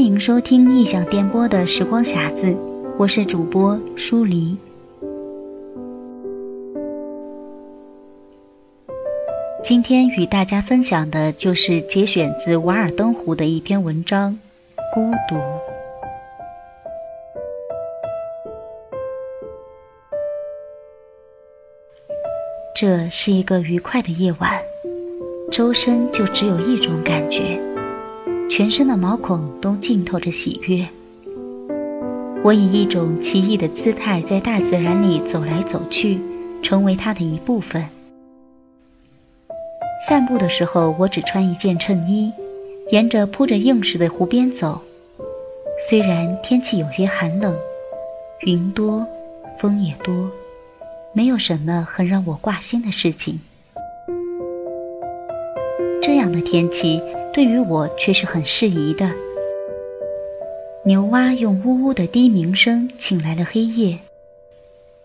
欢迎收听异想电波的时光匣子，我是主播舒黎。今天与大家分享的就是节选自《瓦尔登湖》的一篇文章《孤独》。这是一个愉快的夜晚，周身就只有一种感觉，全身的毛孔都浸透着喜悦。我以一种奇异的姿态在大自然里走来走去，成为它的一部分。散步的时候，我只穿一件衬衣，沿着铺着硬石的湖边走。虽然天气有些寒冷，云多，风也多。没有什么很让我挂心的事情。这样的天气对于我却是很适宜的。牛蛙用呜呜的低鸣声请来了黑夜，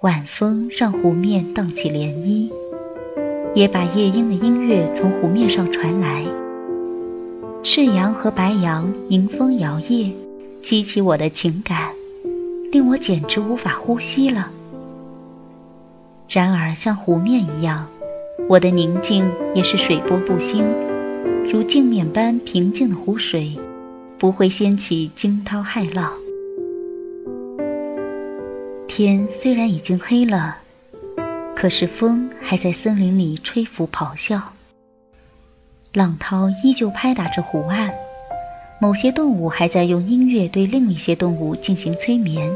晚风让湖面荡起涟漪，也把夜莺的音乐从湖面上传来。赤羊和白羊迎风摇曳，激起我的情感，令我简直无法呼吸了。然而，像湖面一样，我的宁静也是水波不兴，如镜面般平静的湖水，不会掀起惊涛骇浪。天虽然已经黑了，可是风还在森林里吹拂咆哮，浪涛依旧拍打着湖岸，某些动物还在用音乐对另一些动物进行催眠。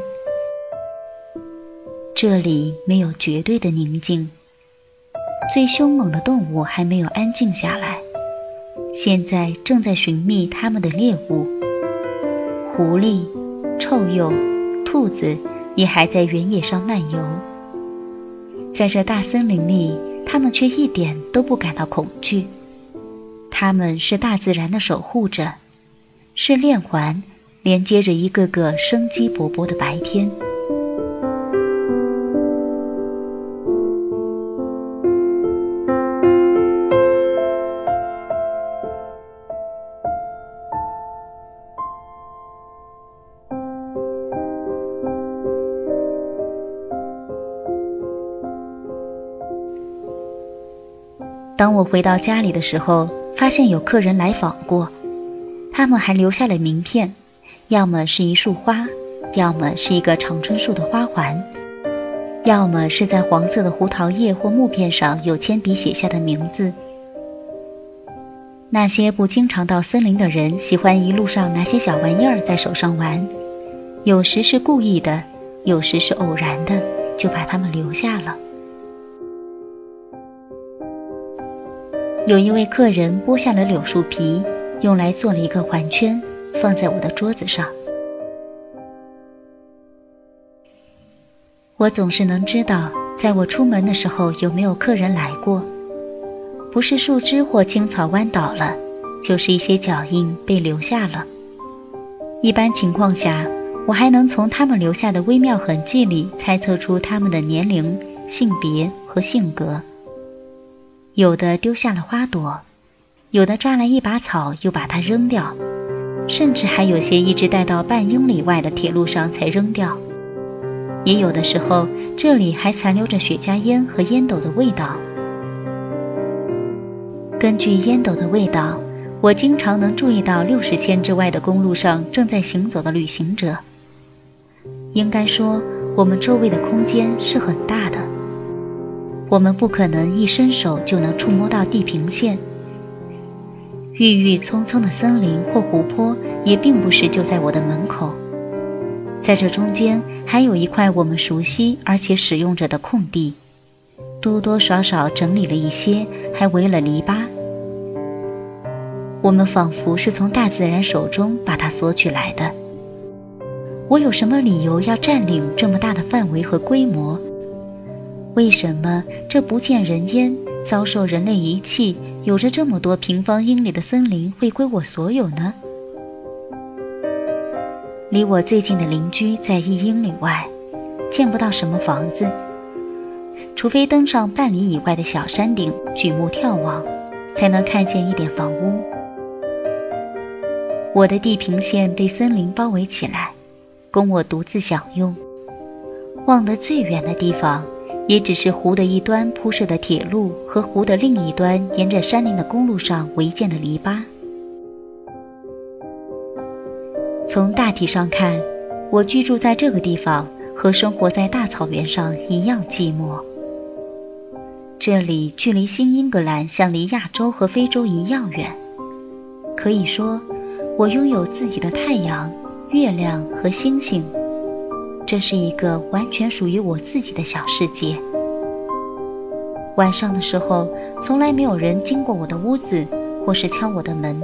这里没有绝对的宁静，最凶猛的动物还没有安静下来，现在正在寻觅它们的猎物。狐狸、臭鼬、兔子也还在原野上漫游。在这大森林里，它们却一点都不感到恐惧。它们是大自然的守护者，是链环，连接着一个个生机勃勃的白天。当我回到家里的时候，发现有客人来访过，他们还留下了名片，要么是一束花，要么是一个长春树的花环，要么是在黄色的胡桃叶或木片上有铅笔写下的名字。那些不经常到森林的人，喜欢一路上拿些小玩意儿在手上玩，有时是故意的，有时是偶然的，就把它们留下了。有一位客人剥下了柳树皮，用来做了一个环圈，放在我的桌子上。我总是能知道，在我出门的时候有没有客人来过。不是树枝或青草弯倒了，就是一些脚印被留下了。一般情况下，我还能从他们留下的微妙痕迹里猜测出他们的年龄、性别和性格。有的丢下了花朵，有的抓来一把草又把它扔掉，甚至还有些一直带到半英里外的铁路上才扔掉。也有的时候，这里还残留着雪茄烟和烟斗的味道。根据烟斗的味道，我经常能注意到六十千之外的公路上正在行走的旅行者。应该说，我们周围的空间是很大的。我们不可能一伸手就能触摸到地平线。郁郁葱葱的森林或湖泊也并不是就在我的门口，在这中间还有一块我们熟悉而且使用着的空地，多多少少整理了一些，还围了篱笆。我们仿佛是从大自然手中把它索取来的。我有什么理由要占领这么大的范围和规模？为什么这不见人烟、遭受人类遗弃、有着这么多平方英里的森林会归我所有呢？离我最近的邻居在一英里外，见不到什么房子，除非登上半里以外的小山顶，举目眺望，才能看见一点房屋。我的地平线被森林包围起来，供我独自享用。望得最远的地方，也只是湖的一端铺设的铁路和湖的另一端沿着山林的公路上围建的篱笆。从大体上看，我居住在这个地方和生活在大草原上一样寂寞。这里距离新英格兰像离亚洲和非洲一样远，可以说，我拥有自己的太阳、月亮和星星。这是一个完全属于我自己的小世界。晚上的时候，从来没有人经过我的屋子，或是敲我的门。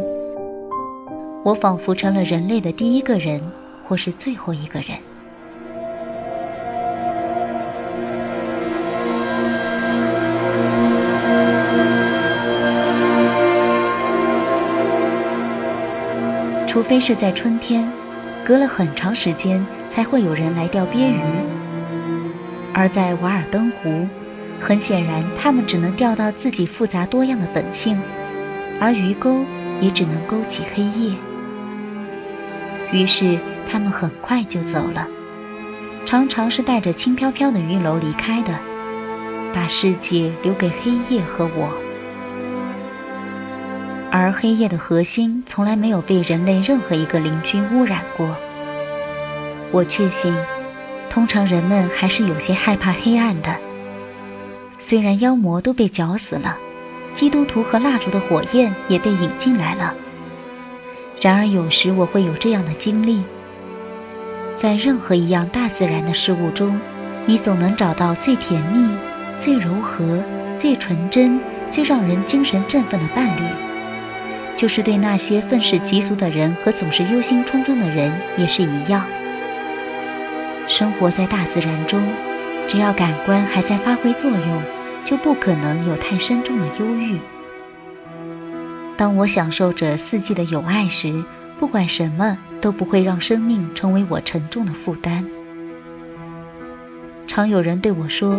我仿佛成了人类的第一个人，或是最后一个人。除非是在春天，隔了很长时间。才会有人来钓鳖鱼，而在瓦尔登湖，很显然他们只能钓到自己复杂多样的本性，而鱼钩也只能勾起黑夜。于是他们很快就走了，常常是带着轻飘飘的鱼篓离开的，把世界留给黑夜和我。而黑夜的核心从来没有被人类任何一个邻居污染过。我确信，通常人们还是有些害怕黑暗的。虽然妖魔都被绞死了，基督徒和蜡烛的火焰也被引进来了。然而，有时我会有这样的经历：在任何一样大自然的事物中，你总能找到最甜蜜、最柔和、最纯真、最让人精神振奋的伴侣。就是对那些愤世嫉俗的人和总是忧心忡忡的人也是一样。生活在大自然中，只要感官还在发挥作用，就不可能有太深重的忧郁。当我享受着四季的友爱时，不管什么都不会让生命成为我沉重的负担。常有人对我说：“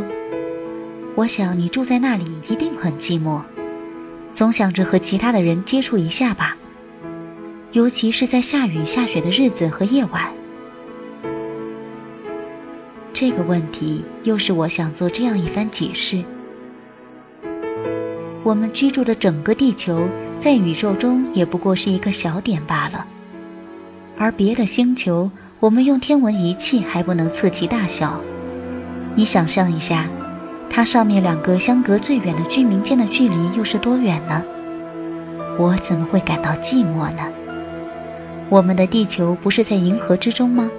我想你住在那里一定很寂寞，总想着和其他的人接触一下吧，尤其是在下雨下雪的日子和夜晚。”这个问题又是我想做这样一番解释：我们居住的整个地球，在宇宙中也不过是一个小点罢了，而别的星球，我们用天文仪器还不能测其大小。你想象一下，它上面两个相隔最远的居民间的距离又是多远呢？我怎么会感到寂寞呢？我们的地球不是在银河之中吗？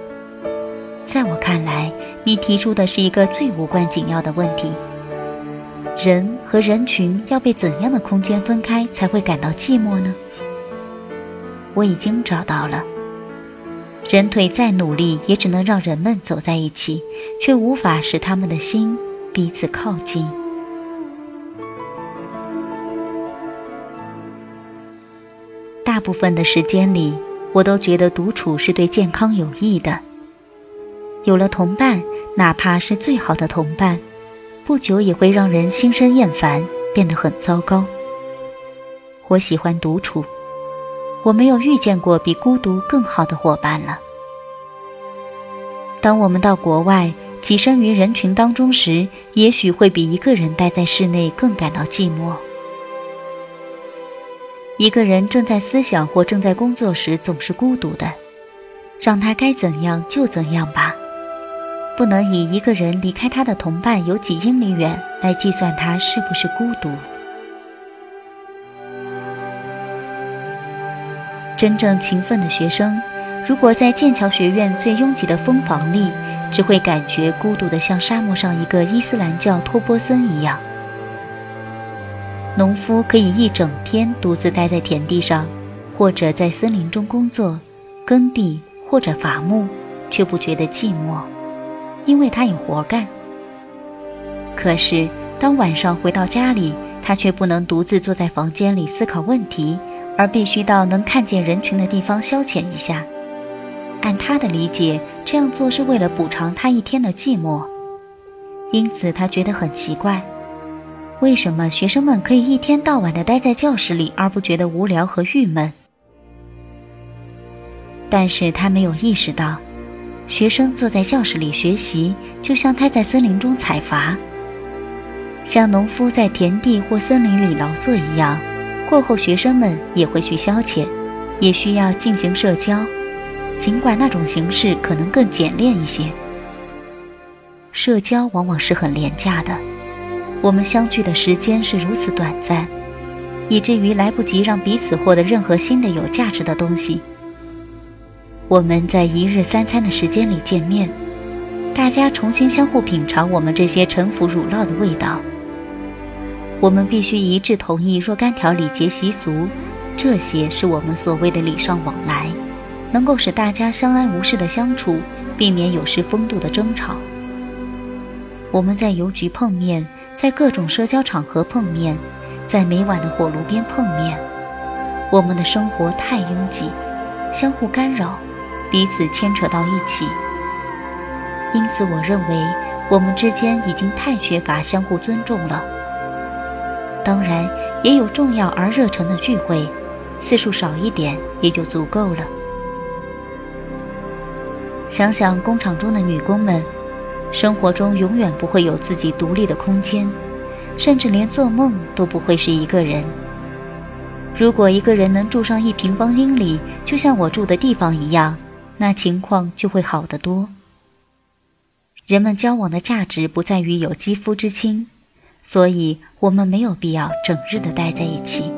在我看来，你提出的是一个最无关紧要的问题：人和人群要被怎样的空间分开才会感到寂寞呢？我已经找到了。人腿再努力，也只能让人们走在一起，却无法使他们的心彼此靠近。大部分的时间里，我都觉得独处是对健康有益的。有了同伴，哪怕是最好的同伴，不久也会让人心生厌烦，变得很糟糕。我喜欢独处，我没有遇见过比孤独更好的伙伴了。当我们到国外，跻身于人群当中时，也许会比一个人待在室内更感到寂寞。一个人正在思想或正在工作时，总是孤独的，让他该怎样就怎样吧。不能以一个人离开他的同伴有几英里远来计算他是不是孤独。真正勤奋的学生，如果在剑桥学院最拥挤的蜂房里，只会感觉孤独的像沙漠上一个伊斯兰教托波森一样。农夫可以一整天独自待在田地上，或者在森林中工作、耕地或者伐木，却不觉得寂寞。因为他有活干。可是，当晚上回到家里，他却不能独自坐在房间里思考问题，而必须到能看见人群的地方消遣一下。按他的理解，这样做是为了补偿他一天的寂寞。因此，他觉得很奇怪：为什么学生们可以一天到晚地待在教室里，而不觉得无聊和郁闷？但是他没有意识到，学生坐在教室里学习，就像他在森林中采伐，像农夫在田地或森林里劳作一样。过后，学生们也会去消遣，也需要进行社交，尽管那种形式可能更简练一些。社交往往是很廉价的，我们相聚的时间是如此短暂，以至于来不及让彼此获得任何新的有价值的东西。我们在一日三餐的时间里见面，大家重新相互品尝我们这些陈腐乳酪的味道。我们必须一致同意若干条礼节习俗，这些是我们所谓的礼尚往来，能够使大家相安无事的相处，避免有失风度的争吵。我们在邮局碰面，在各种社交场合碰面，在每晚的火炉边碰面。我们的生活太拥挤，相互干扰，彼此牵扯到一起。因此，我认为我们之间已经太缺乏相互尊重了。当然，也有重要而热诚的聚会，次数少一点也就足够了。想想工厂中的女工们，生活中永远不会有自己独立的空间，甚至连做梦都不会是一个人。如果一个人能住上一平方英里，就像我住的地方一样，那情况就会好得多。人们交往的价值不在于有肌肤之亲。所以，我们没有必要整日的待在一起。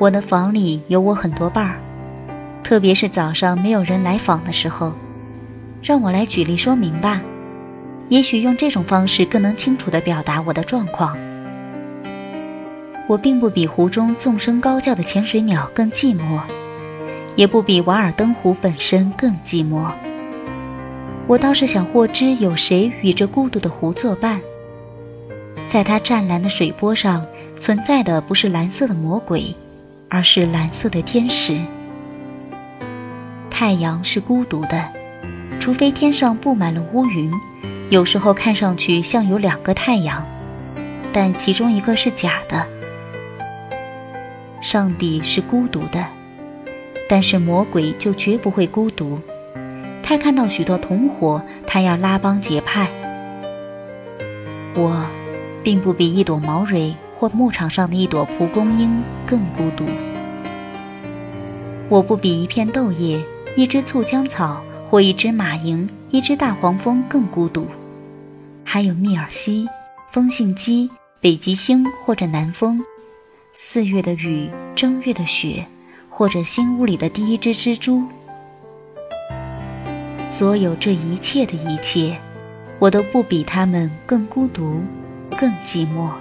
我的房里有我很多伴儿，特别是早上没有人来访的时候。让我来举例说明吧，也许用这种方式更能清楚地表达我的状况。我并不比湖中纵声高叫的潜水鸟更寂寞，也不比瓦尔登湖本身更寂寞。我倒是想获知有谁与这孤独的湖作伴。在它湛蓝的水波上，存在的不是蓝色的魔鬼，而是蓝色的天使。太阳是孤独的，除非天上布满了乌云，有时候看上去像有两个太阳，但其中一个是假的。上帝是孤独的，但是魔鬼就绝不会孤独。他看到许多同伙，他要拉帮结派。我，并不比一朵毛蕊或牧场上的一朵蒲公英更孤独。我不比一片豆叶、一只酢浆草或一只马蝇、一只大黄蜂更孤独。还有密尔西、风信鸡、北极星或者南风。四月的雨，正月的雪，或者新屋里的第一只蜘蛛，所有这一切的一切，我都不比他们更孤独，更寂寞。